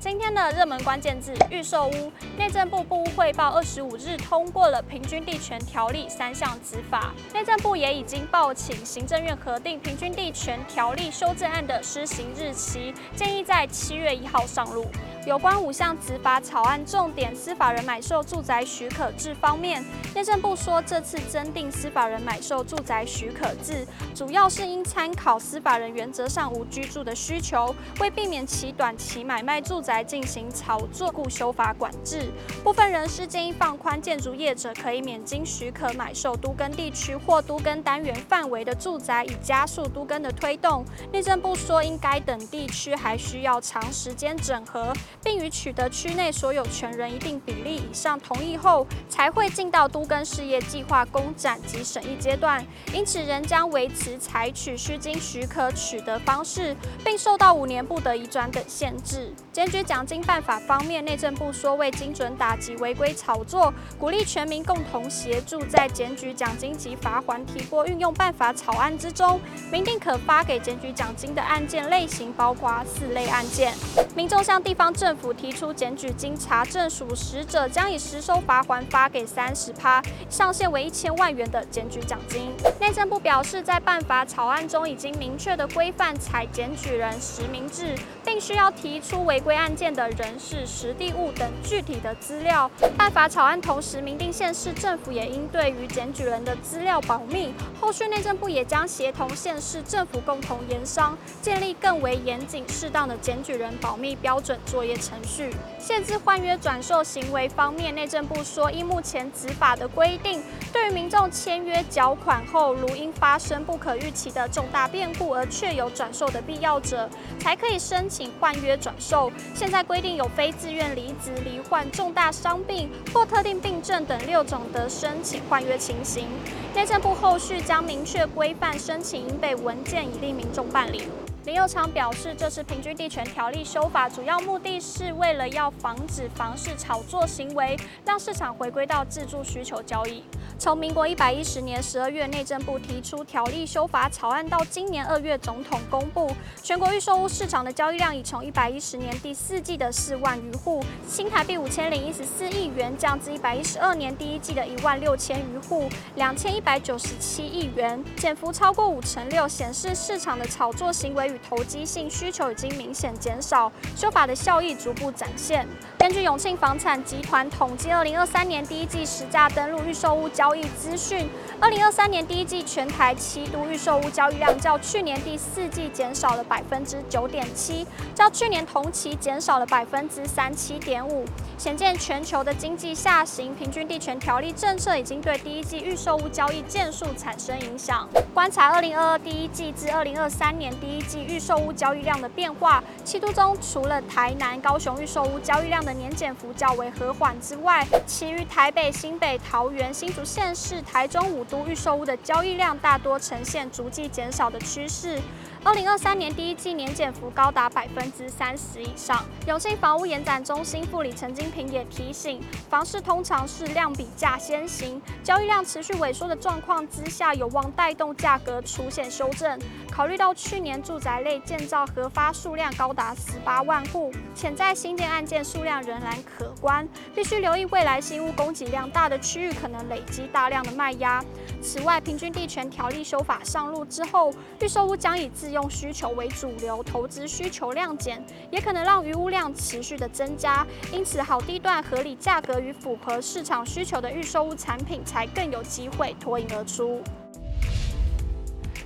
今天的热门关键字：预售屋。内政部部屋汇报二十五日通过了平均地权条例三项执法，内政部也已经报请行政院核定平均地权条例修正案的施行日期，建议在七月一号上路。有关五项执法草案重点，司法人买受住宅许可制方面，内政部说，这次增订司法人买受住宅许可制，主要是应参考司法人原则上无居住的需求，为避免其短期买卖住宅来进行炒作，故修法管制。部分人士建议放宽建筑业者可以免经许可买受都更地区或都更单元范围的住宅，以加速都更的推动。内政部说，因该等地区还需要长时间整合。并于取得区内所有权人一定比例以上同意后，才会进到都更事业计划公展及审议阶段。因此，仍将维持采取需经许可取得方式，并受到五年不得移转等限制。坚决奖金办法方面，内政部说，为精准打击违规炒作，鼓励全民共同协助，在检举奖金及罚锾提拨运用办法草案之中，明定可发给检举奖金的案件类型，包括四类案件。民众向地方政府提出检举经查证属实者，将以实收罚锾发给三十趴，上限为一千万元的检举奖金。内政部表示，在办法草案中已经明确的规范采检举人实名制，并需要提出违规案件的人事、实地物等具体的资料。办法草案同时明定，县市政府也应对于检举人的资料保密。后续内政部也将协同县市政府共同研商，建立更为严谨、适当的检举人保密标准作业程序。限制换约转售行为方面，内政部说，依目前执法的规定，对于民众签约缴款后，如因发生不可预期的重大变故而确有转售的必要者，才可以申请换约转售。现在规定有非自愿离职、罹患重大伤病或特定病症等六种的申请换约情形。内政部后续将明确规范申请应备文件，以利民众办理。林佑昌表示，这次平均地权条例修法主要目的是为了要防止房市炒作行为，让市场回归到自住需求交易。从民国一百一十年十二月内政部提出条例修法草案到今年二月总统公布，全国预售屋市场的交易量已从一百一十年第四季的四万余户，新台币五千零一十四亿元，降至一百一十二年第一季的一万六千余户，两千一百九十七亿元，减幅超过五成六，显示市场的炒作行为与投机性需求已经明显减少，修法的效益逐步展现。根据永庆房产集团统计，二零二三年第一季实价登录预售屋交易资讯，二零二三年第一季全台七都预售屋交易量较去年第四季减少了百分之九点七，较去年同期减少了百分之三七点五，显见全球的经济下行，平均地权条例政策已经对第一季预售屋交易件数产生影响。观察二零二二第一季至二零二三年第一季预售屋交易量的变化，七都中除了台南、高雄预售屋交易量的年减幅较为和缓之外，其余台北、新北、桃园、新竹县市、台中五都预售屋的交易量大多呈现逐渐减少的趋势。二零二三年第一季年减幅高达百分之三十以上。永庆房屋延展中心副理陈金平也提醒，房市通常是量比价先行，交易量持续萎缩的状况之下，有望带动价格出现修正。考虑到去年住宅类建造核发数量高达十八万户，潜在新建案件数量仍然可观，必须留意未来新屋供给量大的区域可能累积大量的卖压。此外，平均地权条例修法上路之后，预售屋将以自用需求为主流，投资需求量减，也可能让余屋量持续的增加。因此，好地段、合理价格与符合市场需求的预售屋产品，才更有机会脱颖而出。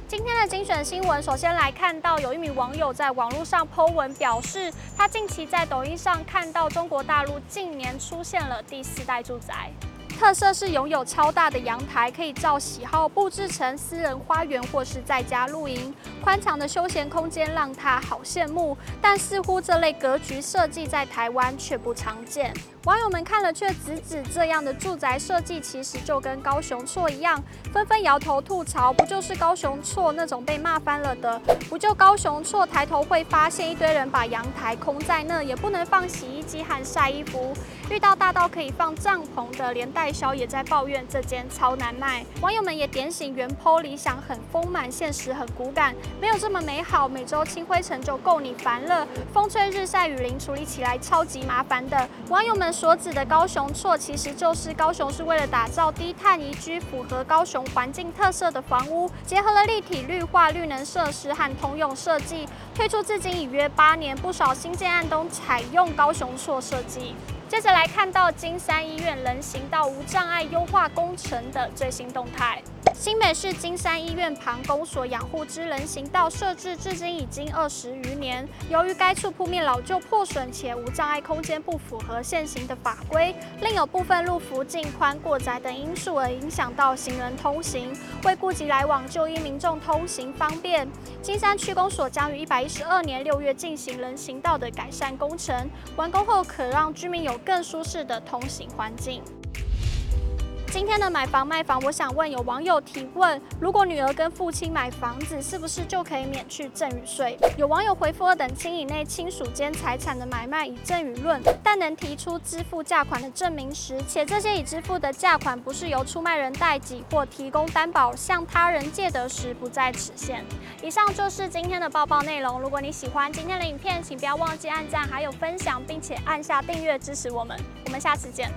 今天的精选新闻，首先来看到有一名网友在网络上 po 文表示，他近期在抖音上看到中国大陆近年出现了第四代住宅。特色是拥有超大的阳台，可以照喜好布置成私人花园或是在家露营。宽敞的休闲空间让他好羡慕，但似乎这类格局设计在台湾却不常见。网友们看了却直指这样的住宅设计其实就跟高雄错一样，纷纷摇头吐槽：不就是高雄错那种被骂翻了的？不就高雄错抬头会发现一堆人把阳台空在那，也不能放洗衣机和晒衣服。遇到大到可以放帐篷的，连带销也在抱怨这间超难卖。网友们也点醒原 PO 理想很丰满，现实很骨感，没有这么美好，每周清灰尘就够你烦了。风吹日晒雨淋，处理起来超级麻烦的。网友们所指的高雄错，其实就是高雄是为了打造低碳宜居、符合高雄环境特色的房屋，结合了立体绿化、绿能设施和通用设计，推出至今已约八年，不少新建案都采用高雄错设计。接着来看到金山医院人行道无障碍优化工程的最新动态。新北市金山医院旁公所养护之人行道设置至今已经二十余年，由于该处铺面老旧破损且无障碍空间不符合现行的法规，另有部分路幅近宽过窄等因素而影响到行人通行。为顾及来往就医民众通行方便，金山区公所将于一百一十二年六月进行人行道的改善工程，完工后可让居民有更舒适的通行环境。今天的买房卖房，我想问有网友提问：如果女儿跟父亲买房子，是不是就可以免去赠与税？有网友回复二：等亲以内亲属间财产的买卖以赠与论，但能提出支付价款的证明时，且这些已支付的价款不是由出卖人代给或提供担保向他人借得时，不在此限。以上就是今天的报报内容。如果你喜欢今天的影片，请不要忘记按赞，还有分享，并且按下订阅支持我们。我们下次见。